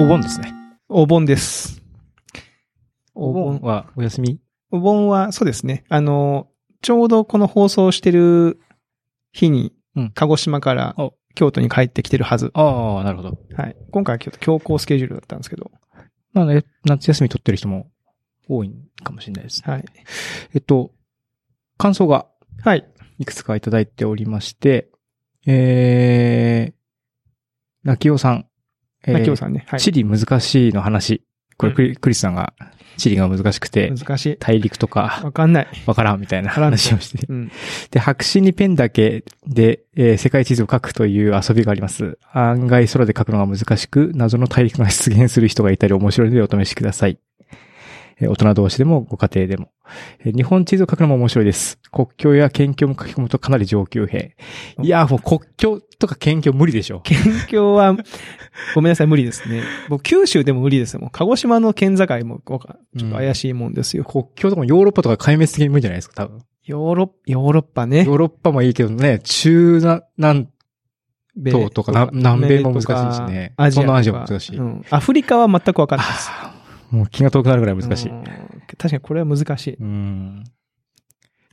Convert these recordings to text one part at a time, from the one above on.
お盆ですね。お盆です。お盆はお休み？お盆は、そうですね。あの、ちょうどこの放送してる日にうん、鹿児島からお京都に帰ってきてるはず。ああ、なるほど。はい。今回は京都強行スケジュールだったんですけど。まあね、夏休み取ってる人も多いかもしれないです。はい。えっと、感想がはい。いくつかいただいておりまして、えー、泣きおさん。えーなきおさんね。はい。地理難しいの話。これクリ,、クリスさんが地理が難しくて、難しい。大陸とかわかんない。わからんみたいな話をして。うん。で、白紙にペンだけで、えー世界地図を書くという遊びがあります。案外空で書くのが難しく、謎の大陸が出現する人がいたり面白いのでお試しください。えー大人同士でもご家庭でも。えー日本地図を書くのも面白いです。国境や県境も書き込むとかなり上級兵。いやーもう国境とか県境無理でしょ。県境は、ごめんなさい、無理ですね。僕、九州でも無理ですもん。鹿児島の県境も、わかちょっと怪しいもんですよ。国境とかもヨーロッパとか壊滅的に無理じゃないですか、多分。ヨーロッ、ヨーロッパね。ヨーロッパもいいけどね、中南、南米東とかな南米も難しいしねアジア東南アジアも難しいうん。アフリカは全くわかんないです。もう気が遠くなるぐらい難しい。うん確かにこれは難しい。うん。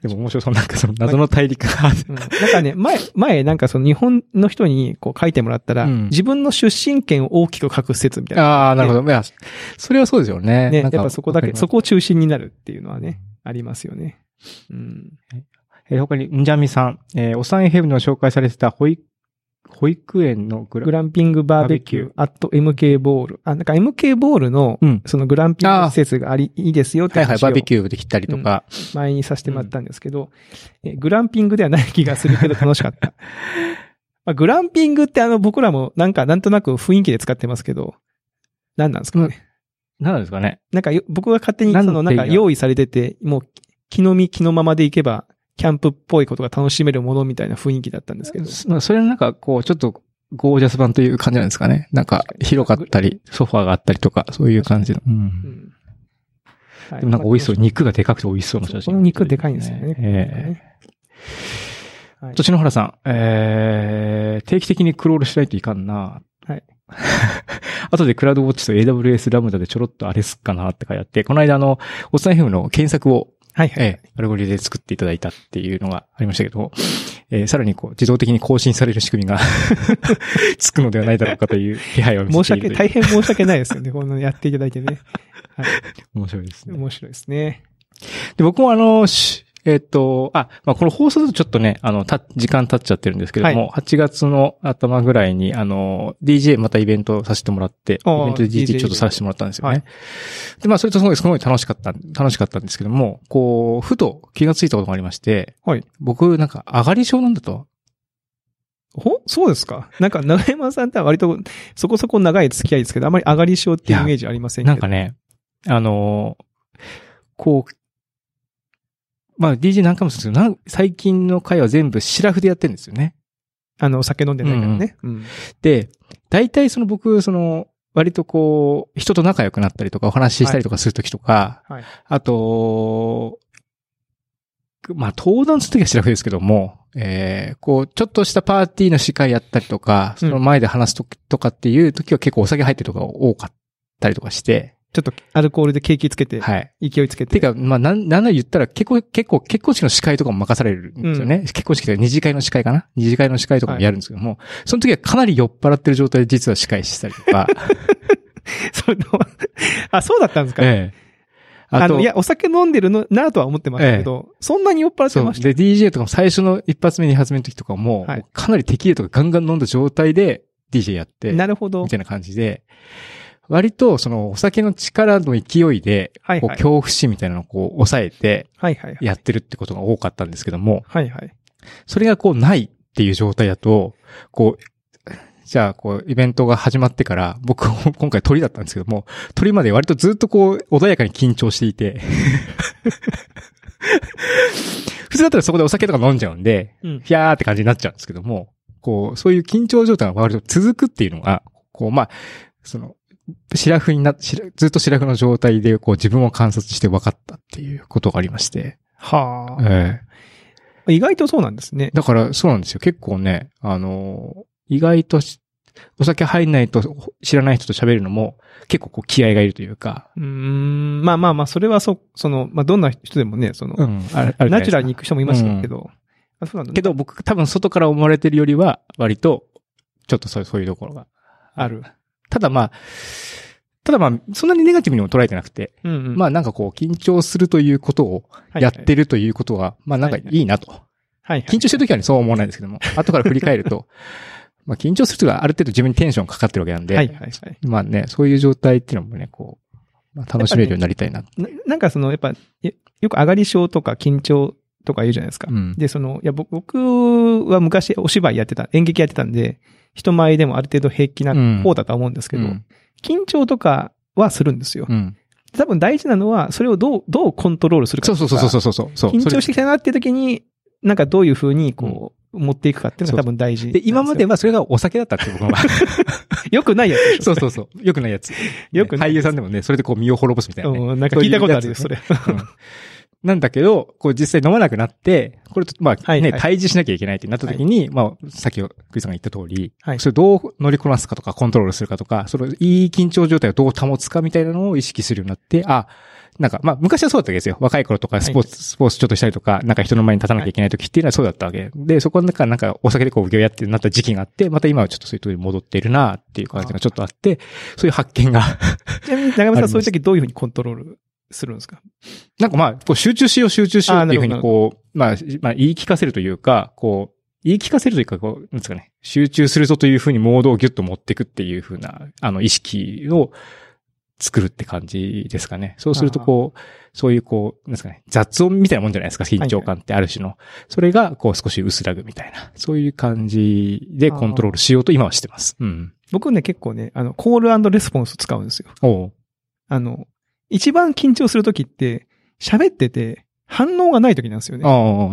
でも面白そう。なんかその謎の大陸が、うんなんかね、前、前、なんかその日本の人にこう書いてもらったら、うん自分の出身県を大きく書く説みたいな。ああ、なるほど。いや、それはそうですよね。ね、やっぱそこだけ、そこを中心になるっていうのはね、ありますよね。うん。えー他に、んじゃみさん、えーお産ヘブンの紹介されてた保育、保育園のグランピングバーベキュー、アット MK ボール。あ、なんか MK ボールの、うん。そのグランピング施設があり、いいですよってはいはい、バーベキューできたりとか。前にさせてもらったんですけど、えグランピングではない気がするけど楽しかった。まあ、グランピングってあの僕らもなんかなんとなく雰囲気で使ってますけど、何なんですかね？何なんですかね？なんかよ僕が勝手にそのなんか用意されてて、もう気の身気のままでいけば、キャンプっぽいことが楽しめるものみたいな雰囲気だったんですけど。そそれはなんか、こう、ちょっと、ゴージャス版という感じなんですかね。なんか広かったり、ソファーがあったりとか、そういう感じの。う。うんんはでもなんか美味しそう。肉がでかくて美味しそうな写真。この肉でかいんですよね。ええはいとちのはらさん、えー、定期的にクロールしないといかんな。はい。後でクラウドウォッチと AWS ラムダでちょろっとあれすっかなって書いてあって、この間あの、おっさん FM の検索を、はいはい。ええ、アルゴリで作っていただいたっていうのがありましたけど、えーさらにこう、自動的に更新される仕組みが つくのではないだろうかという気配を見申し訳、せているという。大変申し訳ないですよね。このやっていただいてね。はい。面白いですね。面白いですね。で、僕もあの、しえっ、と、あ、まあ、この放送だとちょっとね、あの、た、時間経っちゃってるんですけれども、8月の頭ぐらいに、あの、DJ またイベントさせてもらって、イベントで DJ ちょっとさせてもらったんですよね。はいで、まあ、それとすごい、すごい楽しかった、楽しかったんですけども、こう、ふと気がついたことがありまして、はい。僕、なんか、上がり症なんだと。ほ？そうですか？なんか、長山さんって割とそこそこ長い付き合いですけど、あまり上がり症っていうイメージありませんけど。なんかね、あのこう、まあ、DJ 何回もするんですけど最近の回は全部シラフでやってるんですよね。あの、お酒飲んでないからね。うん。で、大体その僕、その、割とこう、人と仲良くなったりとか、お話ししたりとかするときとか、はい。あと、まあ、登壇するときはシラフですけども、えー、こう、ちょっとしたパーティーの司会やったりとか、その前で話すときとかっていうときは結構お酒入ってるとかが多かったりとかして、ちょっとアルコールでケーキつけて、はい。勢いつけて。てか、まあ、なん、なんなら言ったら結構、結構、結婚式の司会とかも任されるんですよね。結婚式とか二次会の司会かな？二次会の司会とかもやるんですけども、その時はかなり酔っ払ってる状態で実は司会したりとか、それのあ、そうだったんですか、ええ。あの、いや、お酒飲んでるのなとは思ってましたけど、そんなに酔っ払って。ました？で、DJ とかも最初の一発目、二発目の時とかも、はいもうかなりテキとかガンガン飲んだ状態で DJ やって、なるほどみ。たいな感じで、割とそのお酒の力の勢いで、はいはい。こう恐怖心みたいなのをこう抑えて。やってるってことが多かったんですけども、はいはい。それがこうないっていう状態だと、こう、じゃあ、こう、イベントが始まってから、僕、今回鳥だったんですけども、鳥まで割とずっとこう、穏やかに緊張していて、普通だったらそこでお酒とか飲んじゃうんで、うん。ひゃーって感じになっちゃうんですけども、こう、そういう緊張状態が割と続くっていうのが、こう、まあ、その、シラフにな、ずっとシラフの状態で、こう、自分を観察して分かったっていうことがありまして、はあ、ええ意外とそうなんですね。だから、そうなんですよ。結構ね、あの、意外としお酒入んないと知らない人と喋るのも結構こう気合がいるというか。うーん。まあまあまあ、それはそ、その、まあどんな人でもね、その、ん。あるあるナチュラルに行く人もいますうんけど。あそうなんだねけど僕多分外から思われてるよりは割とちょっとそうそういうところがある。ただまあ、ただまあ、そんなにネガティブにも捉えてなくて、うんうん。まあなんかこう緊張するということをはいはいやってるということは、まあなんかいいなと。はいはい。緊張してる時はね、そうは思わないんですけども、後から振り返ると、まあ緊張するときはある程度自分にテンションかかってるわけなんで、はいはいはい。まあね、そういう状態っていうのもね、こう、まあ、楽しめるようになりたいな。ななんかその、やっぱ、よよく上がり症とか緊張とか言うじゃないですか。うん。で、その、いや、ぼ僕は昔お芝居やってた、演劇やってたんで、人前でもある程度平気な方だとは思うんですけど、うん緊張とかはするんですよ。うん。多分大事なのは、それをどう、どうコントロールするかそうそうそうそうそうそうそう。緊張そしてきたなっていう時に、なんかどういう風にこう、持っていくかっていうのが多分大事れで、今までは、はそれがお酒だったって僕は。よくないやつそうそうそう。よくないやつ。よくない俳優さんでもね、それでこう身を滅ぼすみたいなね。うんなんか聞いたことあるよ、それ。うんなんだけど、こう実際飲まなくなって、これと、まあね、はいはい。対峙しなきゃいけないってなった時に、まあ、さっきクリさんが言った通り、はい。それどう乗りこなすかとか、コントロールするかとか、そのいい緊張状態をどう保つかみたいなのを意識するようになって、あ、なんか、まあ、昔はそうだったわけですよ。若い頃とか、スポーツ、スポーツちょっとしたりとか、なんか人の前に立たなきゃいけない時っていうのはそうだったわけ。で、そこの中、なんか、お酒でこう、ギョやってなった時期があって、また今はちょっとそういうところに戻っているなっていう感じがちょっとあって、そういう発見が。ちなみに、長山さんそういう時どういう風にコントロールするんですか？なんかまあ、こう集中しよう集中しようっていうふうにこう、まあ、まあ言い聞かせるというか、こう、言い聞かせるというか、こう、なんですかね、集中するぞというふうにモードをギュッと持っていくっていうふうな、あの、意識を作るって感じですかね。そうするとこう、そういうこう、なんですかね、雑音みたいなもんじゃないですか、緊張感ってある種の。それが、こう少し薄らぐみたいな、そういう感じでコントロールしようと今はしてます。うん。僕ね、結構ね、あの、コールレスポンス使うんですよ。おうあの、一番緊張する時って、喋ってて、反応がない時なんですよね。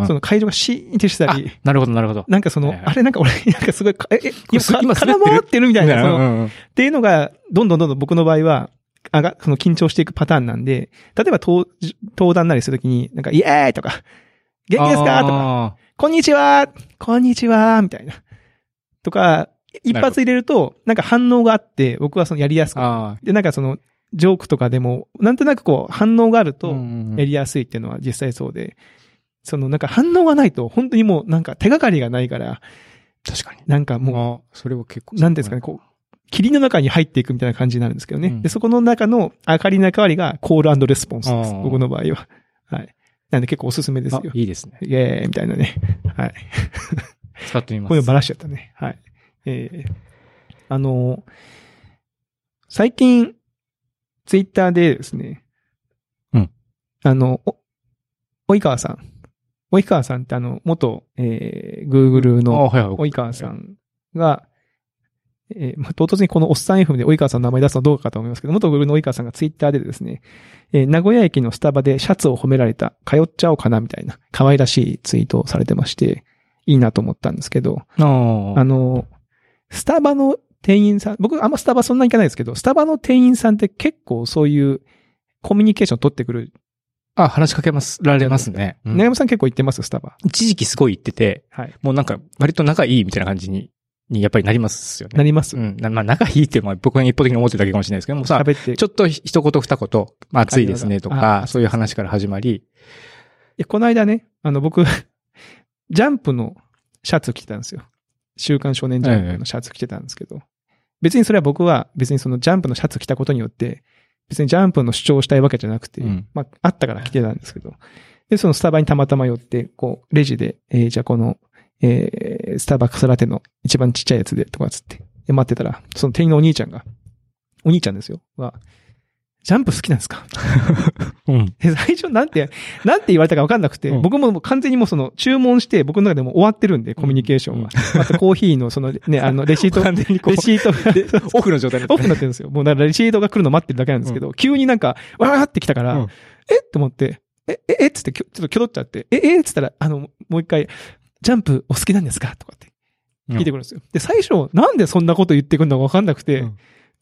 その会場がシーンってしたり、なるほど、なるほど。なんかその、あれなんか俺、なんかすごいか、え、え、今、空回ってるみたいな、その、っていうのが、どんどんどんどん僕の場合は、あが、その緊張していくパターンなんで、例えば登、登壇なりするときに、なんか、イエーイとか、元気ですかとか、か。こんにちはこんにちはみたいな。とか、一発入れると、なんか反応があって、僕はそのやりやすく。で、なんかその、ジョークとかでも、なんとなくこう、反応があると、んやりやすいっていうのは実際そうで、そのなんか反応がないと、本当にもうなんか手がかりがないから、確かに。なんかもう、それは結構。なんですかね、こう、霧の中に入っていくみたいな感じになるんですけどね。うんで、そこの中の明かりの役割がコールレスポンスです僕の場合は。はい。なんで結構おすすめですあよ。いいですね。イエーイみたいなね。はい。使ってみます。こういうのばらしちゃったね。はい。えー、あのー最近、ツイッターでですね。うん。あの、お、及川さん。及川さんってあの、元、えー、Google あの。及川さんが、えーまあ、唐突にこのおっさん FM で及川さんの名前出すのはどうかと思いますけど、元 Google の及川さんがツイッターでですね、えー名古屋駅のスタバでシャツを褒められた、通っちゃおうかなみたいな、可愛らしいツイートをされてまして、いいなと思ったんですけど、ああの、スタバの店員さん、僕あんまスタバそんなに行かないですけど、スタバの店員さんって結構そういうコミュニケーション取ってくる。あ、話しかけます、られますね。うん長山さん結構行ってますスタバ。一時期すごい言ってて、はい。もうなんか、割と仲いいみたいな感じに、にやっぱりなりますよね。なりますうん。なまあ、仲いいっていうのは僕が一方的に思ってるだけかもしれないですけどもさ。ちょっと一言二言、まあ、暑いですねとあか、そういう話から始まり、いや、この間ね、あの、僕、ジャンプのシャツ着てたんですよ。週刊少年ジャンプのシャツ着てたんですけど、別にそれは僕は別にそのジャンプのシャツ着たことによって、別にジャンプの主張をしたいわけじゃなくて、うん。まあ、あったから着てたんですけど、で、そのスタバにたまたま寄って、こう、レジで、えーじゃあこの、えースターバックスラテの一番ちっちゃいやつで、とかつって、で待ってたら、その店員のお兄ちゃんが、お兄ちゃんですよ、は、ジャンプ好きなんですか？うん。で、最初なんて、なんて言われたか分かんなくて、うん。僕も完全にもうその注文して、僕の中でもう終わってるんで、コミュニケーションは。あとコーヒーのそのね、あの、レシート、完全にレシートが、オフの状態になオって。フになってるんですよ。もうだからレシートが来るの待ってるだけなんですけど、急になんか、わーって来たから、うん。え？って思って、え、え、えっつってきょ、ちょっときょどっちゃって、え、え？っつったら、あの、もう一回、ジャンプお好きなんですか？とかって聞いてくるんですよ。で、最初、なんでそんなこと言ってくるのか分かんなくて、うん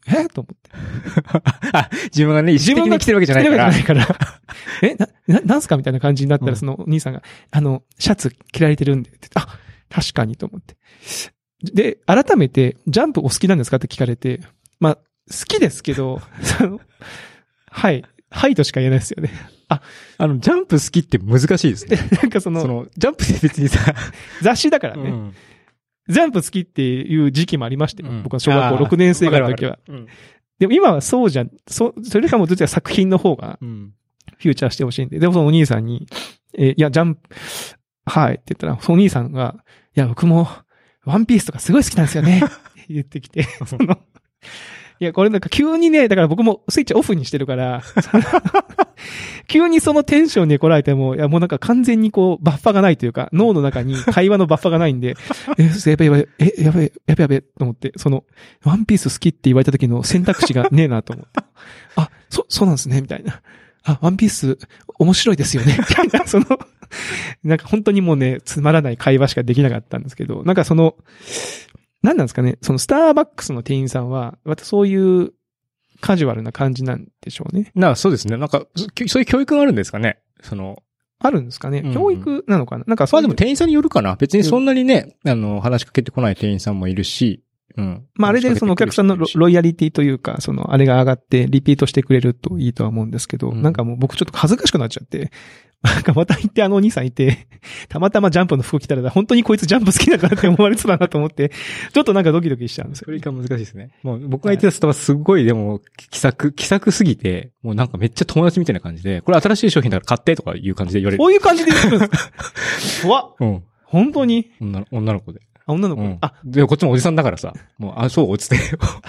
え？と思って。あ、自分がね、意識的に来てるわけじゃないから。来てるわけじゃないから。え、な、な、なんすかみたいな感じになったら、うんそのお兄さんが、あの、シャツ着られてるんであ、確かにと思って。で、改めて、ジャンプお好きなんですかって聞かれて、まあ、好きですけど、そのはい、はいとしか言えないですよね。あの、ジャンプ好きって難しいですね。なんかその、その、ジャンプって別にさ、雑誌だからね、うんジャンプ好きっていう時期もありまして、うん僕は小学校6年生ぐらいの時は。。でも今はそうじゃん、そ、それかもどっちか作品の方がフューチャーしてほしいんで、でもそのお兄さんに、えーいや、ジャンプ、はいって言ったら、そのお兄さんが、いや、僕も、ワンピースとかすごい好きなんですよね。って言ってきて、その、いや、これなんか急にね、だから僕もスイッチオフにしてるから、急にそのテンションに来られても、いや、もうなんか完全にこう、バッファがないというか、脳の中に 会話のバッファがないんで、え、やべやべ、え、やべ、やべやべ、と思って、その、ワンピース好きって言われた時の選択肢がねえなと思って。あ、そ、そうなんですね、みたいな。あ、ワンピース面白いですよね、みたいな、その、なんか本当にもうね、つまらない会話しかできなかったんですけど、なんかその、何なんですかね、そのスターバックスの店員さんは、またそういうカジュアルな感じなんでしょうね。なあ、そうですね。なんか、そそういう教育があるんですかね？その、あるんですかね、うん教育なのかな？なんかまあでも店員さんによるかな。別にそんなにね、あの、話しかけてこない店員さんもいるし、うん。まああれでそのお客さんのロロイヤリティというか、そのあれが上がってリピートしてくれるといいとは思うんですけど、うんなんかもう僕ちょっと恥ずかしくなっちゃって、なんかまた行ってあのお兄さんいて、たまたまジャンプの服着たら本当にこいつジャンプ好きだからって思われそうだなと思って、ちょっとなんかドキドキしちゃうんですよ。それが難しいですね。もう僕が言ってたスタバすごいでも、気さく、気さくすぎて、もうなんかめっちゃ友達みたいな感じで、これ新しい商品だから買ってとかいう感じで言われる。こういう感じで言ってるんですか？怖っうん。本当に？女の女の子で。あ、女の子、うん。あ、で、こっちもおじさんだからさ、もう、あ、そう、つって、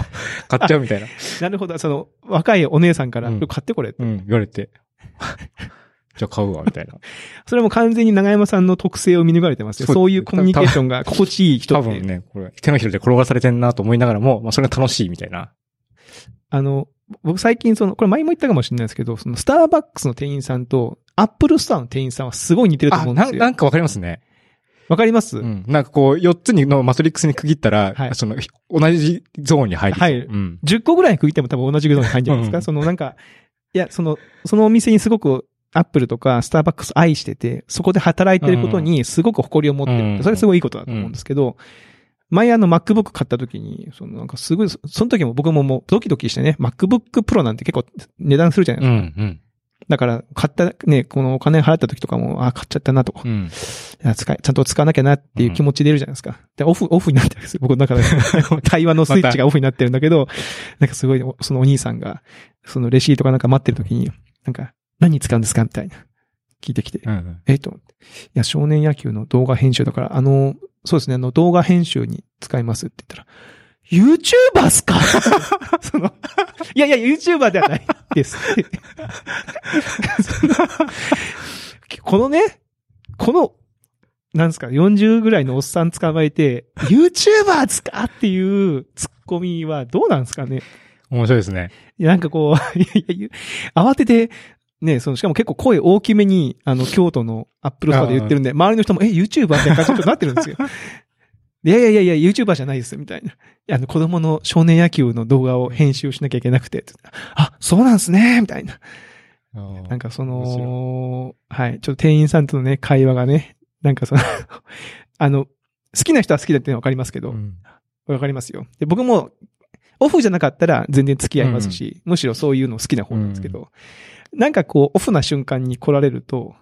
買っちゃうみたいな。なるほど。その、若いお姉さんから、うん買ってこれって。うん、言われて。じゃあ買うわ、みたいな。それも完全に長山さんの特性を見抜かれてますよ。そういうコミュニケーションが心地いい人って。多分ね、これ、手のひらで転がされてんなと思いながらも、まあ、それが楽しいみたいな。あの、僕最近その、これ前も言ったかもしれないですけど、そのスターバックスの店員さんと、アップルストアの店員さんはすごい似てるとあ、思うんですよ。ななんかわかりますね。わかります、うん。なんかこう、4つにのマトリックスに区切ったら、はいその、同じゾーンに入る。入るうん。?10 個ぐらい区切っても多分同じぐらいに入るんじゃないですか、うんそのなんか、いや、その、そのお店にすごく、アップルとかスターバックス愛してて、そこで働いてることにすごく誇りを持ってる。うんそれはすごいいいことだと思うんですけど、前あの MacBook 買った時に、そのなんかすごい、そその時も僕ももうドキドキしてね、MacBook Pro なんて結構値段するじゃないですか。うん、うん。だから、買ったね、このお金払った時とかも、あ、買っちゃったなとか、うん。いや使い、ちゃんと使わなきゃなっていう気持ちでいるじゃないですか。で、オフ、オフになってるんですよ。僕の中で。対話のスイッチがオフになってるんだけど、なんかすごい、そのお兄さんが、そのレシートかなんか待ってる時に、なんか、何に使うんですかみたいな。聞いてきて。うん。えっと、いや、少年野球の動画編集だから、あの、そうですね、あの、動画編集に使いますって言ったら、YouTuber っすか？その、いやいや、YouTuber ではないです。このね、この、なんですか、40ぐらいのおっさん捕まえて、YouTuber っすかっていうツッコミはどうなんですかね？面白いですね。なんかこう、いやいや慌てて、ね、その、しかも結構声大きめに、あの、京都のアップルストアで言ってるんで、周りの人も、え、YouTuber? みたいな感じになってるんですよ。いやいやいやいや、YouTuber じゃないです、みたいな。あの、子供の少年野球の動画を編集しなきゃいけなくて、あ、そうなんですね、みたいな。なんかその、はい、ちょっと店員さんとのね、会話がね、なんかその、あの、好きな人は好きだっていうのはわかりますけど、うんわかりますよ。で、僕も、オフじゃなかったら全然付き合いますし、むしろそういうの好きな方なんですけど、なんかこう、オフな瞬間に来られると、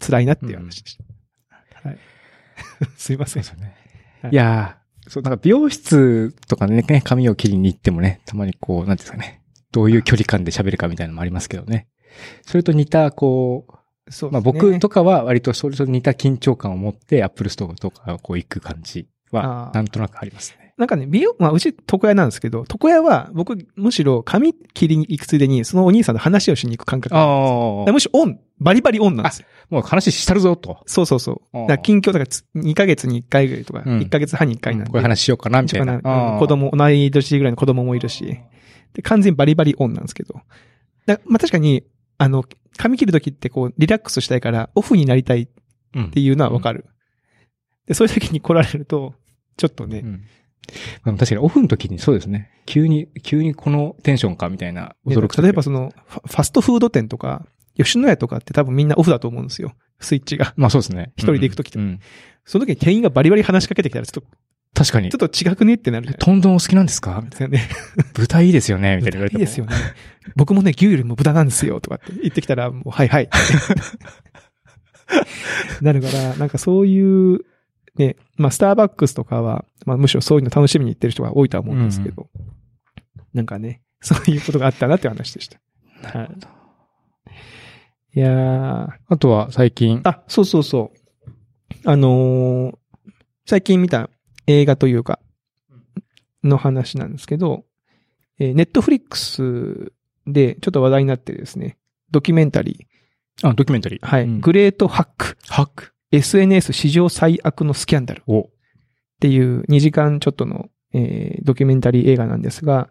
辛いなっていう話でした。はい。すいませんね。はいいやーそう、なんか美容室とかね、髪を切りに行ってもね、たまにこう、なんていうんですかね、どういう距離感で喋るかみたいなのもありますけどね。それと似た、こう、そうねまあ僕とかは割とそれと似た緊張感を持って、アップルストアとかこう行く感じはなんとなくありますね。なんかね、美容、まあ、うち床屋なんですけど、床屋は僕、むしろ髪切りに行くついでに、そのお兄さんの話をしに行く感覚なんですあむしろオン、バリバリオンなんですよ。もう話したるぞと。そうそうそう。だ近況だからつ2ヶ月に1回ぐらいとか、うん1ヶ月半に1回なんで。こういう話しようかな、みたいな。うん子供、同い年ぐらいの子供もいるし。で、完全にバリバリオンなんですけど。だまあ確かに、あの、髪切るときってこう、リラックスしたいから、オフになりたいっうんていうのはわかる。で、そういう時に来られると、ちょっとね、うん確かにオフの時にそうですね。急に、急にこのテンションかみたいなね驚く時。例えばその、ファファストフード店とか、吉野家とかって多分みんなオフだと思うんですよ。スイッチが。まあそうですね。一人で行く時とうん。その時に店員がバリバリ話しかけてきたらちょっと確かにちょ。っと違くね？ってなるじゃないトンドンお好きなんですか？ですか。ね。豚いいですよねみたいな言われても。いいですよね。僕もね、牛よりも豚なんですよ、とかって言ってきたら、もう、はいはい。なるから、なんかそういう、ね、まあ、スターバックスとかは、まあ、むしろそういうの楽しみに行ってる人が多いとは思うんですけど、なんかね、そういうことがあったなっていう話でした。なるほど。いやー、あとは最近、あ、そうそうそう。あのー最近見た映画というか、の話なんですけど、えネットフリックスでちょっと話題になってですね、ドキュメンタリあ、ドキュメンタリー。ー、はい、うんグレートハック、ハック。SNS 史上最悪のスキャンダルっお。ていう2時間ちょっとの、えードキュメンタリー映画なんですが、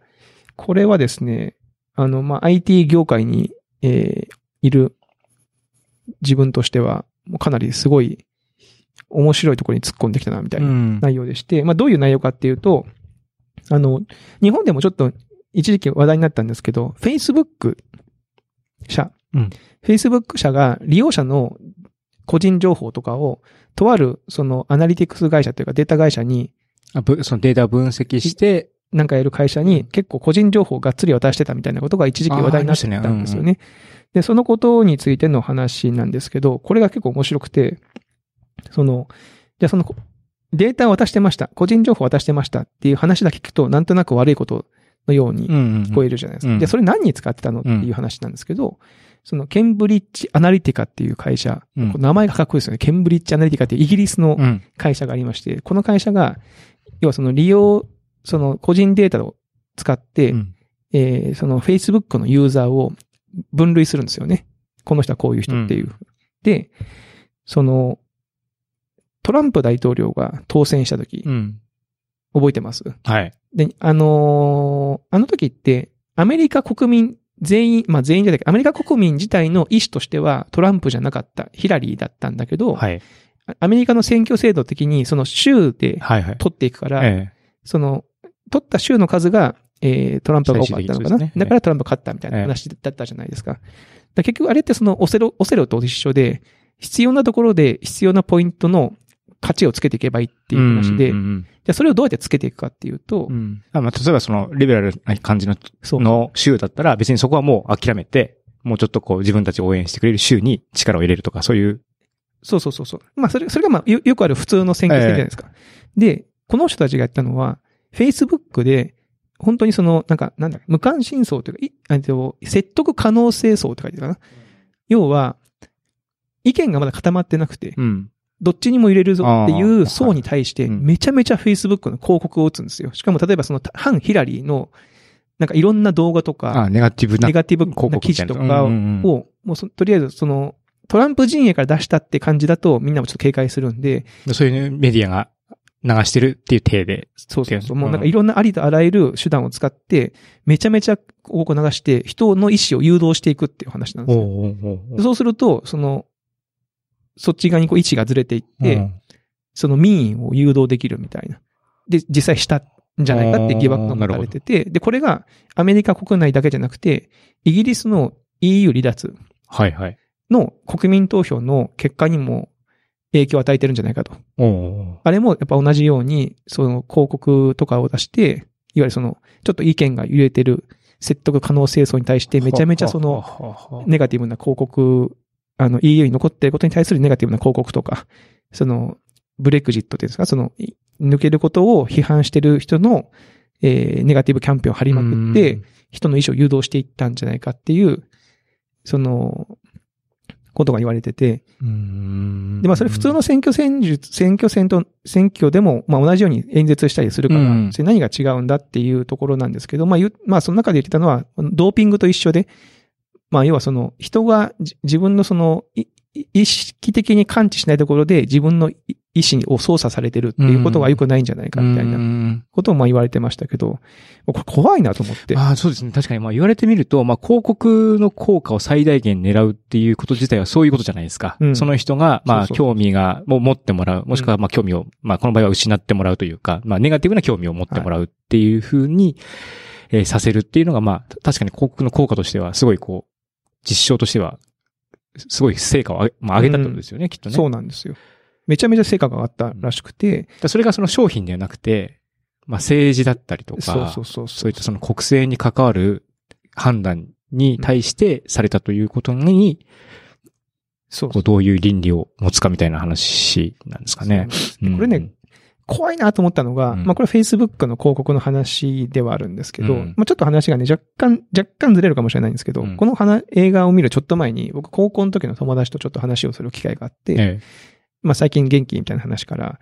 これはですね、あの、まあ、IT 業界に、えーいる自分としては、もうかなりすごい面白いところに突っ込んできたな、みたいなん。内容でして、まあ、どういう内容かっていうと、あの、日本でもちょっと一時期話題になったんですけど、Facebook 社、うん。Facebook 社が利用者の個人情報とかを、とあるそのアナリティクス会社というかデータ会社に、あぶそのデータを分析して、なんかやる会社に結構個人情報をがっつり渡してたみたいなことが一時期話題になってたんですよね。で、そのことについての話なんですけど、これが結構面白くて、その、じゃあそのこデータを渡してました、個人情報を渡してましたっていう話だけ聞くと、なんとなく悪いことのようにうんうん聞こえるじゃないですか。うんで、それ何に使ってたのっていう話なんですけど、そのケンブリッジアナリティカっていう会社、うん名前がかっこいいですよね。ケンブリッジアナリティカっていうイギリスのうん。会社がありまして、この会社が、要はその利用、その個人データを使って、うんえーその Facebook のユーザーを分類するんですよね。この人はこういう人っていう。で、その、トランプ大統領が当選した時、うん。覚えてます？はい。で、あのーあの時って、アメリカ国民全員、まあ全員じゃないけど、アメリカ国民自体の意思としてはトランプじゃなかった、ヒラリーだったんだけど、はい。アメリカの選挙制度的にその州ではいはい。取っていくから、えその、取った州の数が、えー、トランプが多かったのかな、ねだからトランプが勝ったみたいな話だったじゃないですか。だから結局あれってそのオセロ、オセロと一緒で、必要なところで必要なポイントの価値をつけていけばいいっていう話で、うんうんじゃあそれをどうやってつけていくかっていうと、うんうんあまあ、例えばその、リベラルな感じの。の州だったら、別にそこはもう諦めて、もうちょっとこう自分たちを応援してくれる州に力を入れるとか、そういう。そうそうそうそう。まあそれ、それがまあよよくある普通の選挙制じゃないですか。で、この人たちがやったのは、Facebook で、本当にその、なんか、なんだ、無関心層というか、い説得可能性層って書いてるかな。要は、意見がまだ固まってなくて、うん。どっちにも入れるぞっていう層に対して、うんめちゃめちゃ Facebook の広告を打つんですよ。しかも例えばその反ヒラリーの、なんかいろんな動画とか、あ、ネガティブなネガティブな記事とかを、もうそとりあえずその、トランプ陣営から出したって感じだとみんなもちょっと警戒するんで、そういうメディアが流してるっていう体で。そうそうそう。うんもうなんかいろんなありとあらゆる手段を使って、めちゃめちゃ広告を流して、人の意思を誘導していくっていう話なんですよ。そうすると、その、そっち側にこう位置がずれていって、うんその民意を誘導できるみたいな。で、実際したんじゃないかって疑惑が持たれてて、で、これがアメリカ国内だけじゃなくて、イギリスの EU 離脱。の国民投票の結果にも影響を与えてるんじゃないかと。あれもやっぱ同じように、その広告とかを出して、いわゆるその、ちょっと意見が揺れてる説得可能性層に対してめちゃめちゃその、のネガティブな広告、あの EU に残っていることに対するネガティブな広告とか、その、ブレクジットっていうんですか、その、い抜けることを批判してる人の、えー、ネガティブキャンペーンを張りまくって、、人の意思を誘導していったんじゃないかっていう、その、ことが言われてて、うん。で、まあそれ普通の選挙戦術、選挙戦と、選挙でも、まあ同じように演説したりするから、うん。それ何が違うんだっていうところなんですけど、まあまあその中で言ってたのは、ドーピングと一緒で、まあ要はその、人がじ自分のその、いい意識的に感知しないところで自分の意意思を操作されてるっていうことが良くないんじゃないかみたいなな。ことをまあ言われてましたけど、これ怖いなと思って。ああ、そうですね。確かに、まあ言われてみると、まあ広告の効果を最大限狙うっていうこと自体はそういうことじゃないですか。うんその人が、まあ興味が、もう持ってもらう。もしくはまあ興味を、まあこの場合は失ってもらうというか、まあネガティブな興味を持ってもらうっていうふうに、えーさせるっていうのが、まあ確かに広告の効果としては、すごいこう、実証としては、すごい成果を上げ,、まあ、上げたってことですよね、きっとね。そうなんですよ。めちゃめちゃ成果が上がったらしくて、それがその商品ではなくて、まあ政治だったりとか、そうそうそうそういったその国政に関わる判断に対してされたということに、そうこうどういう倫理を持つかみたいな話なんですかね。そうこれね、怖いなと思ったのが、うんまあこれ Facebook の広告の話ではあるんですけど、うんまあちょっと話がね、若干、若干ずれるかもしれないんですけど、うんこの話映画を見るちょっと前に、僕高校の時の友達とちょっと話をする機会があって、えまあ最近元気みたいな話から、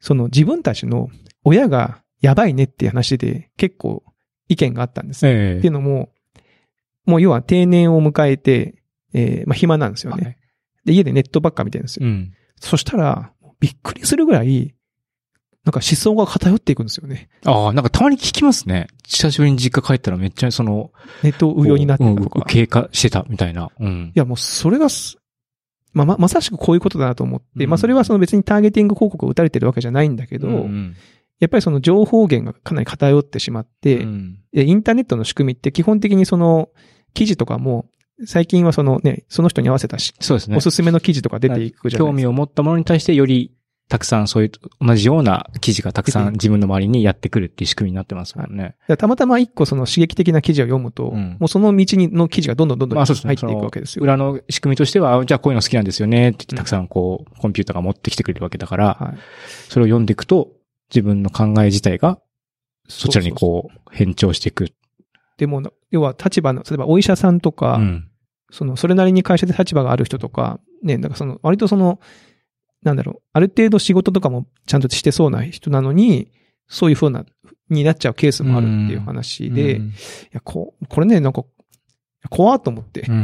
その自分たちの親がやばいねっていう話で結構意見があったんですえ。よ。ええっていうのも、もう要は定年を迎えて、えーまあ暇なんですよね。はいで、家でネットばっか見てるんですよ。うん。そしたら、びっくりするぐらい、なんか思想が偏っていくんですよね。ああ、なんかたまに聞きますね。久しぶりに実家帰ったらめっちゃその、ネット運用になってたとか。うん経過してたみたいな。うんい。や、もうそれがす、まあ、ま、まさしくこういうことだなと思って、うんまあそれはその別にターゲティング広告を打たれてるわけじゃないんだけど、うんやっぱりその情報源がかなり偏ってしまって、うんでインターネットの仕組みって基本的にその記事とかも、最近はそのね、その人に合わせたし、そうですねお。すすめの記事とか出ていくじゃないですか。興味を持ったものに対してよりたくさんそういう同じような記事がたくさん自分の周りにやってくるっていう仕組みになってますもんね。たまたま一個その刺激的な記事を読むと、うんもうその道にの記事がどんどんどんどん入っていくわけですよ。裏の仕組みとしては、あじゃあこういうの好きなんですよねってたくさんこう、コンピューターが持ってきてくれるわけだから、はい。それを読んでいくと、自分の考え自体がそちらにう。こう、変調していく。でも、要は立場の、例えばお医者さんとか、うん。その、それなりに会社で立場がある人とか、ね、なんかその、割とその、なんだろう、ある程度仕事とかもちゃんとしてそうな人なのに、そういう風な、になっちゃうケースもあるっていう話で、いうんや、こう、これね、なんか、怖っと思って。うん、う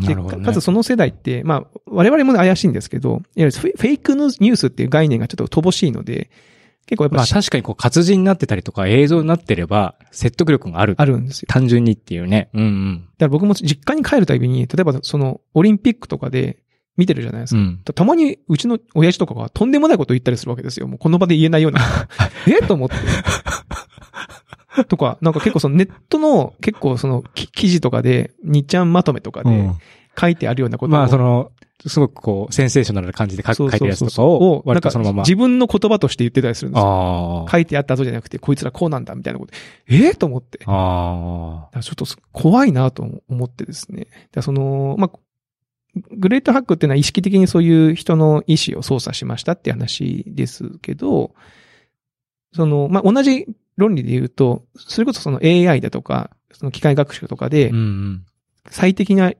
ん。ね。かつその世代って、まあ、我々も怪しいんですけど、いわゆるフェイクニュースっていう概念がちょっと乏しいので、結構やっぱしまあ確かにこう活字になってたりとか映像になってれば説得力がある。あるんですよ。単純にっていうね。うんうん。だから僕も実家に帰るたびに、例えばそのオリンピックとかで見てるじゃないですか。うん。たまにうちの親父とかがとんでもないことを言ったりするわけですよ。もうこの場で言えないような。え？と思って。とか、なんか結構そのネットの結構そのき記事とかで、日ちゃんまとめとかで書いてあるようなことをまあその、すごくこう、センセーショナルな感じで書いてるやつとかを、なんか割とそのまま。自分の言葉として言ってたりするんですよ。書いてあった後じゃなくて、こいつらこうなんだみたいなこと。え？ー、と思って。ああ。らちょっと怖いなと思ってですね。その、まあ、グレートハックっていうのは意識的にそういう人の意思を操作しましたって話ですけど、その、まあ、同じ論理で言うと、それこそその AI だとか、その機械学習とかで。最適な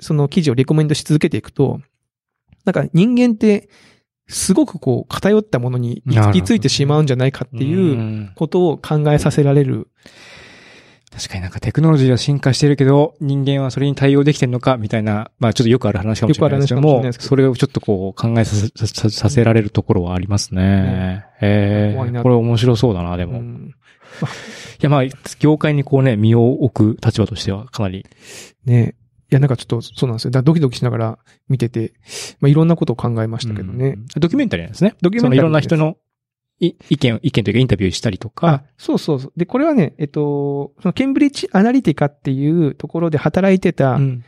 その記事をレコメンドし続けていくと、なんか人間って、すごくこう偏ったものに行き着いてしまうんじゃないかっていううんことを考えさせられる。確かになんかテクノロジーは進化してるけど、人間はそれに対応できてるのかみたいな、まあちょっとよくある話かもしれないですけどもよくある話かもそれをちょっとこう考えさせささせられるところはありますね。え怖いなえこれ面白そうだな、でも。いうん やまあ、業界にこうね、身を置く立場としてはかなり。ねいや、なんかちょっとそうなんですよ。だドキドキしながら見てて、まあ、いろんなことを考えましたけどね。うんドキュメンタリーなんですね。ドキュメンタリーそのいろんな人のい意見を、意見というかインタビューしたりとあか。、そうそうそう。で、これはね、えっと、そのケンブリッジアナリティカっていうところで働いてた、うん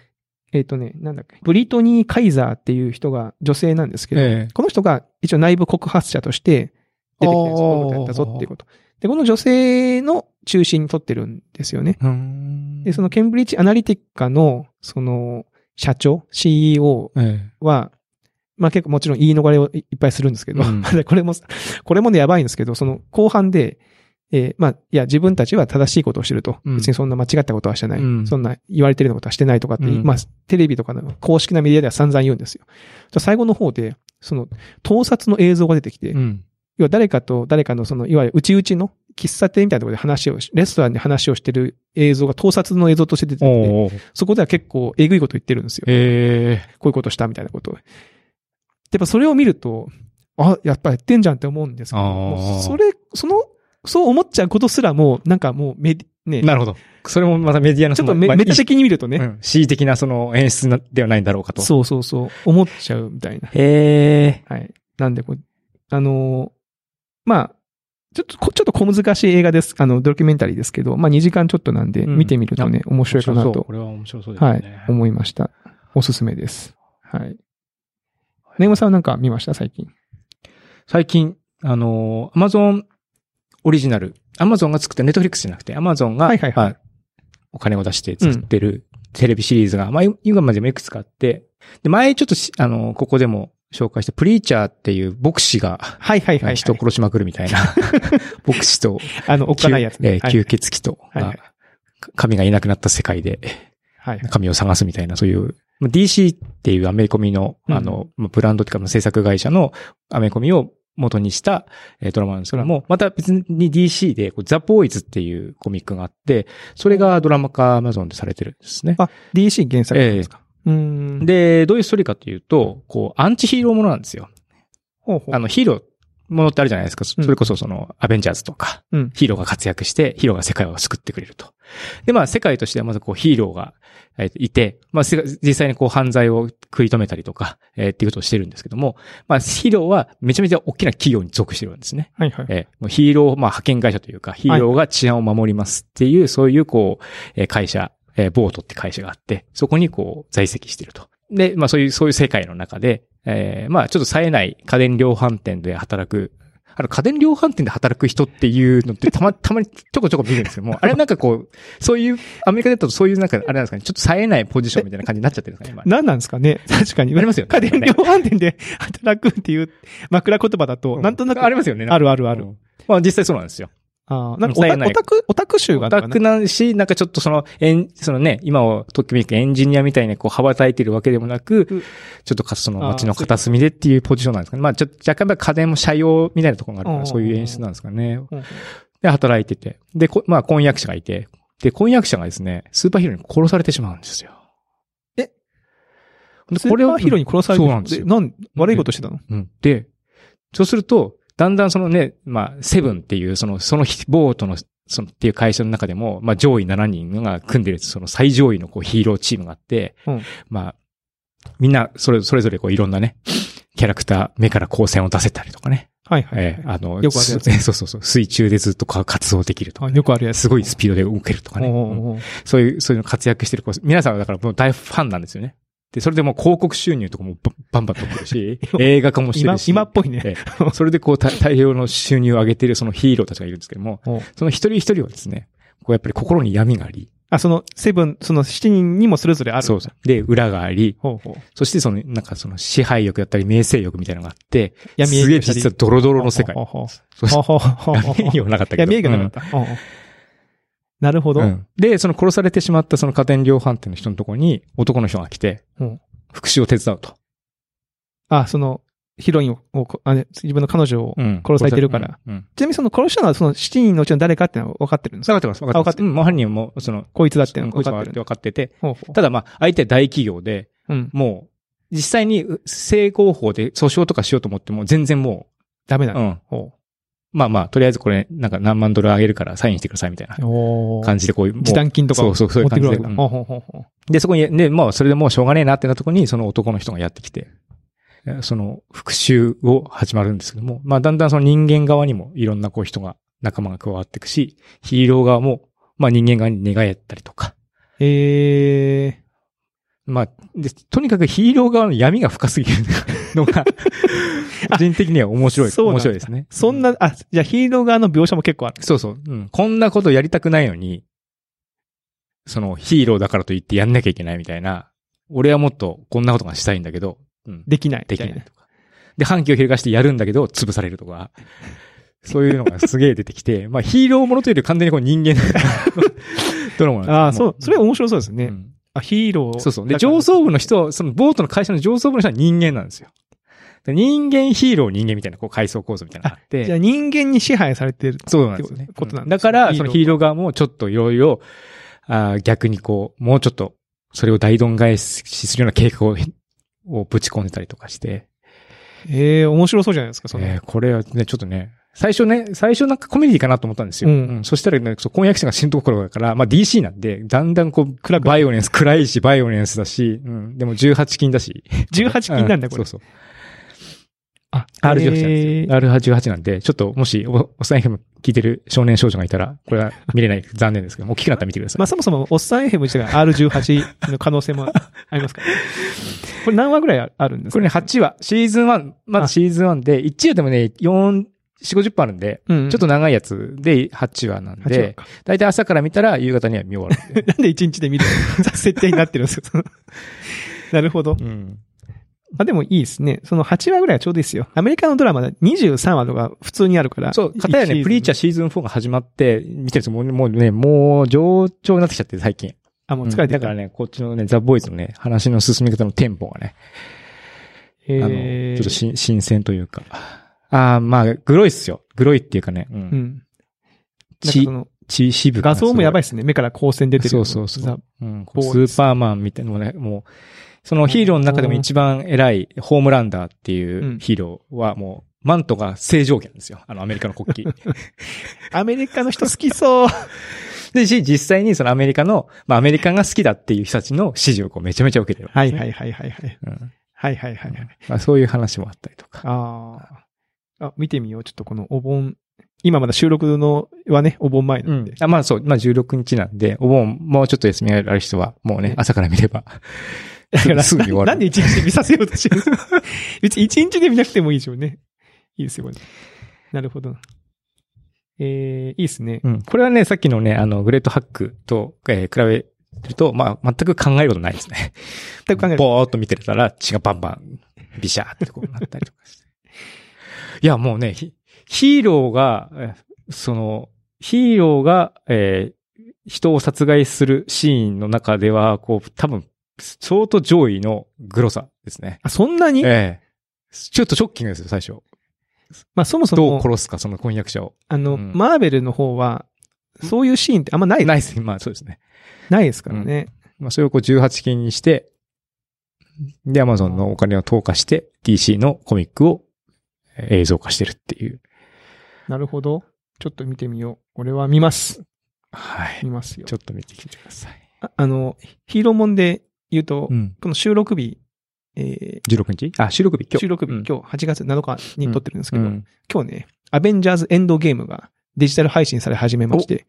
えっとね、なんだっけ、ブリトニー・カイザーっていう人が女性なんですけど、ええこの人が一応内部告発者として出てきてるんですこういうことやったぞっていうこと。で、この女性の中心に取ってるんですよね。うんで、そのケンブリッジアナリティカの、その、社長、CEO えは、まあ結構もちろん言い逃れをいいっぱいするんですけど、うん これも、これもねやばいんですけど、その後半で、えーまあ、いや、自分たちは正しいことをしてると。うん別にそんな間違ったことはしてない。うんそんな言われてるようなことはしてないとかって、うんまあ、テレビとかの公式なメディアでは散々言うんですよ。最後の方で、その、盗撮の映像が出てきて、えうん。要は誰かと誰かのその、いわゆる内々の喫茶店みたいなところで話をし、レストランで話をしてる映像が盗撮の映像として出てきて、そこでは結構えぐいこと言ってるんですよ。ええこういうことしたみたいなことを。やっぱそれを見ると、あ、やっぱやってんじゃんって思うんですけど、それ、その、そう思っちゃうことすらも、なんかもうメディ、ね、なるほど。それもまたメディアのちょっとメまあメタ的に見るとね、うん恣意的なその演出なではないんだろうかと。そうそうそう、思っちゃうみたいな。へえ。はい。なんでこう、あのーまあ、ちょっとこ、ちょっと小難しい映画です。あの、ドキュメンタリーですけど、まあ2時間ちょっとなんで、うん見てみるとね、面白いかなとこ、れは面白そうですね。はい、思いました。おすすめです。はい。ネームさんはなんか見ました最近？最近、あの、アマゾンオリジナル、アマゾンが作ったネットフリックスじゃなくて、アマゾンが、はいはいはいまあお金を出して作ってるテレビシリーズが、まあ、今までもいくつかあって、で、前ちょっとし、あの、ここでも紹介したプリーチャーっていう牧師が、はいはいはい、はい。人を殺しまくるみたいな、牧師と、あの、おっかないやつね。吸えー吸血鬼と、はいはいが神がいなくなった世界ではい。はい。神を探すみたいな、そういう、まあ DC っていうアメコミの、うんあの、まあブランドっていうか、まあ制作会社のアメコミを元にした、えードラマなんですけども、また別に DC で、ザ・ボーイズっていうコミックがあって、それがドラマ化アマゾンでされてるんですね。あ、DC 原作ですか？うーん。、で、どういうストーリーかというと、こう、アンチヒーローものなんですよ。ほうほう。あの、ヒーローものってあるじゃないですか。うんそれこそその、アベンジャーズとか、うんヒーローが活躍して、ヒーローが世界を救ってくれると。で、まあ、世界としてはまずこう、ヒーローがえーいて、まあ、せ実際にこう、犯罪を食い止めたりとか、えーっていうことをしてるんですけども、まあ、ヒーローはめちゃめちゃ大きな企業に属してるんですね。はいはい。えーもうヒーロー、まあ、派遣会社というか、ヒーローが治安を守りますっていう、そういう、こう、えー会社、えーボートって会社があって、そこにこう、在籍してると。で、まあ、そういう、そういう世界の中で、えーまあ、ちょっと冴えない家電量販店で働く、あの、家電量販店で働く人っていうのってたま、たまにちょこちょこ見るんですけども、あれなんかこう、そういう、アメリカだとそういうなんか、あれなんですかね、ちょっと冴えないポジションみたいな感じになっちゃってるんですかね、今。何なんですかね確かに。ありますよね家電量販店で働くっていう枕言葉だと、なんとなく。ありますよね。あるあるある。うんまあ実際そうなんですよ。ああ、なんかオタク、オタク集がオタクなし、なんかちょっとその、エン、そのね、今をときめくエンジニアみたいにこう羽ばたいてるわけでもなく、うんちょっとかその街の片隅でっていうポジションなんですかね。まあちょっと若干家電も社用みたいなところがあるから、うんそういう演出なんですかね。うんで、働いてて。で、こまあ婚約者がいて。で、婚約者がですね、スーパーヒーローに殺されてしまうんですよ。え？でスーパーヒーローに殺されてそうなんですよなん、悪いことしてたの？うん。で、そうすると、だんだんそのね、まあ、セブンっていう、その、そのヒボートの、そのっていう会社の中でも、まあ上位7人が組んでる、その最上位のこうヒーローチームがあって、うんまあ、みんな、それ、それぞれこういろんなね、キャラクター、目から光線を出せたりとかね。はいはい。えーあの、よくあるやつす そうそうそう、水中でずっと活動できるとか、あよくあるやつ。すごいスピードで動けるとかね。おうおうんそういう、そういうの活躍してる子、皆さんはだからもう大ファンなんですよね。で、それでもう広告収入とかもババンバン取ってるし、映画化もして今る、し。今っぽいね。ええそれでこう大大量の収入を上げているそのヒーローたちがいるんですけども、その一人一人はですね、こうやっぱり心に闇があり、あ、その、セブン、その7人にもそれぞれある。そうそう。で、裏があり、ほうほう。そしてその、なんかその支配欲だったり、名声欲みたいなのがあって、闇営すげえ実はドロドロの世界。ほうほうほそうほうほうほう闇営業はなかったけど。闇営業なかった。ほうほうなるほど。うんで、その殺されてしまったその家電量販店の人のところに男の人が来てうん、復讐を手伝うと。あ、その、ヒロインを、をあね自分の彼女を、うん殺されてるから。うん。うんちなみにその殺したのはその7人のうちの誰かっていうのは分かってるんですか？分かってます。分かってます。うんもう犯人も、その、こいつだっていうのこいつはは分かってる。分かってて、ほうほうただまあ、相手は大企業で、うん。もう、実際に正合法で訴訟とかしようと思っても、全然もう、ダメだ。うん。ほまあまあ、とりあえずこれ、なんか何万ドルあげるからサインしてくださいみたいな。感じでこういう、時短金とかそうそう、そういう感じで。持ってくるわけだ。うんほうほうほうほう。で、そこに、で、まあ、それでもうしょうがねえなってなところに、その男の人がやってきて、えその復讐を始まるんですけども、まあ、だんだんその人間側にもいろんなこう人が、仲間が加わっていくし、ヒーロー側も、まあ人間側に寝返ったりとか、えまあ、で、とにかくヒーロー側の闇が深すぎるのが、個人的には面白い。そう面白いですね。ー、そんな、あ、じゃあヒーロー側の描写も結構ある。そうそう。うん。こんなことやりたくないのに、そのヒーローだからと言ってやんなきゃいけないみたいな、俺はもっとこんなことがしたいんだけど、うん。できない。できないとか。で、反旗を翻してやるんだけど、潰されるとか。そういうのがすげえ出てきて、まあヒーローものというより完全にこう人間の ドラマなんですああ、そう、それは面白そうですね。あ、ヒーロー。そうそう。で、上層部の人は、そのボートの会社の上層部の人は人間なんですよ。で人間、ヒーロー、人間みたいな、こう、階層構造みたいなのがあって。じゃあ人間に支配されてる。そうなんですよね。ことなんうんですだから、そのヒーロー側もちょっといろいろ、あー逆にこう、もうちょっと、それを大どん返しするような計画を、をぶち込んでたりとかして、ええ面白そうじゃないですか、その。えーこれはね、ちょっとね、最初ね、最初なんかコメディかなと思ったんですよ。うんそしたらね、そう婚約者が死ぬところだから、まあ DC なんで、だんだんこう、暗くバイオレンス、暗いし、バイオレンスだし、うん、でも18金だし。18金なんだ、これうそう。そう。あ、R18 なんですえよ。R18 なんで、ちょっのもしお、おっさん FM 聞いてる少年少女がいたら、これは 見れない、残念ですけど、大きくなったら見てください。まあそもそも、おっさん FM 自体が R18 の可能性もありますから、ね。これ何話ぐらいああるんですか？これね、8話、シーズン1、まずシーズン1で、1話でもね、4、4、50分あるんで、うんちょっと長いやつで8話なん8話で、かだいたい朝から見たら夕方には見終わるんで。なんで1日で見る設定になってるんですかなるほど。うん。あ、でもいいですね。その8話ぐらいはちょうどいいですよ。アメリカのドラマで23話とか普通にあるから。そう、かたやね、プリーチャーー。シーズン4が始まって、見てるんですよもうもうね、もう上調になってきちゃって、最近。あ、もう疲れてるだからね、こっちのね、ザ・ボーイズのね、話の進み方のテンポがね、あの、えーちょっとし新鮮というか。ああ、まあ、グロいっすよ。グロいっていうかね、う。うんん。なんか血血渋画像もやばいい。ですね。目から光線出てる。そうそうそうザうん、スーパーマンみたいなのもね、もう、そのヒーローの中でも一番偉いホームランダーっていううんヒーローはもう、マントが正常圏ですよ。あのアメリカの国旗。アメリカの人好きそう。で、し、実際にそのアメリカの、まあアメリカンが好きだっていう人たちの支持をこうめちゃめちゃ受けてる、はいはいはいはいはい。うんはいはいはいはい。まあそういう話もあったりとか。ああ。あ、見てみよう。ちょっとこのお盆。今まだ収録のはね、お盆前なんで。あまあそう、まあ16日なんで、お盆、もうちょっと休みがある人は、もうね、朝から見れば、だからすぐに終わるなんで一日で見させようとしてる？別に一日で見なくてもいいでしょうね。いいですよ、これ。なるほど。えー、いいですね。うん。これはね、さっきのね、あの、グレートハックと、えー比べると、まあ、全く考えることないですね。全く考えないぼーっと見てたら血がバンバン、ビシャーってこうなったりとかして。いや、もうね、ヒヒーローが、えその、ヒーローが、えー人を殺害するシーンの中では、こう、多分、相当上位のグロさですね。あ、そんなに？ええちょっとショッキングですよ、最初。まあそもそどうも、殺すか、その婚約者を。あの、うんマーベルの方は、そういうシーンってあんまない、ナイス、まあそうですね。ないですからね。まあ、それをこう18金にして、で、アマゾンのお金を投下して、DC のコミックをえー映像化してるっていう。なるほど。ちょっと見てみよう。俺は見ます。はい。見ますよち。ょっと見てきてください。ああの、ヒーローもんで言うと、うん。この収録日、え16日？あ、収録日、ー今日。収録日、うん今日8月7日に撮ってるんですけど、うん今日ね、アベンジャーズエンドゲームがデジタル配信され始めまして、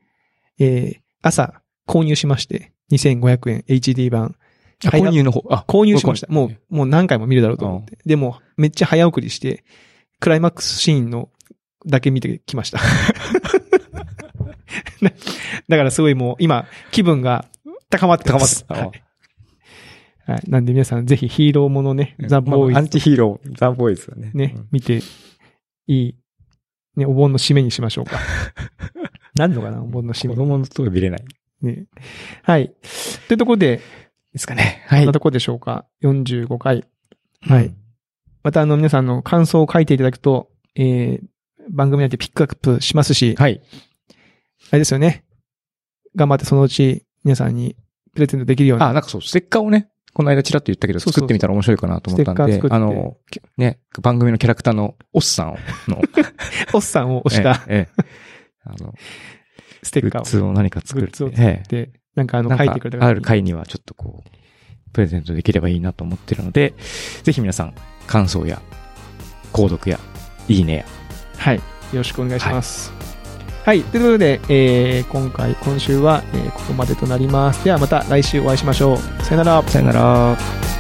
えー朝購入しまして、2500円 HD 版あ購入の方。あ、購入しました。もうう、もう何回も見るだろうと思って。でも、めっちゃ早送りして、クライマックスシーンのだけ見てきました。だからすごいもう今、気分が高まって高まっます。た。はいはい。なんで皆さんぜひヒーローものね、ザ・ボーイズまあアンチヒーロー、ザ・ボーイズだね。ね、うん見て、いい、ね、お盆の締めにしましょうか。何のかな、お盆の締め。子供のとこ見れない。ね。はい。というところで、ですかね。はいこんな。ところでしょうか。45回。はい。またあの皆さんの感想を書いていただくと、えー、番組内でピックアップしますし、はい。あれですよね。頑張ってそのうち皆さんにプレゼントできるように。あ、なんかそう、ステッカーをね、この間チラッと言ったけど、作ってみたら面白いかなと思ったんであの、きね、番組のキャラクターのオッさんの、おっさんを押した。ええ、ええ。あの、ステッカーを。グッズを何か作るグッズをなんかあの書いてくれたある回にはちょっとこう、プレゼントできればいいなと思ってるので、ぜひ皆さん、感想や、購読や、いいねや、はい。よろしくお願いします。はい。ということで、えー、今回、今週は、えーここまでとなります。ではまた来週お会いしましょう。さよなら。さよなら。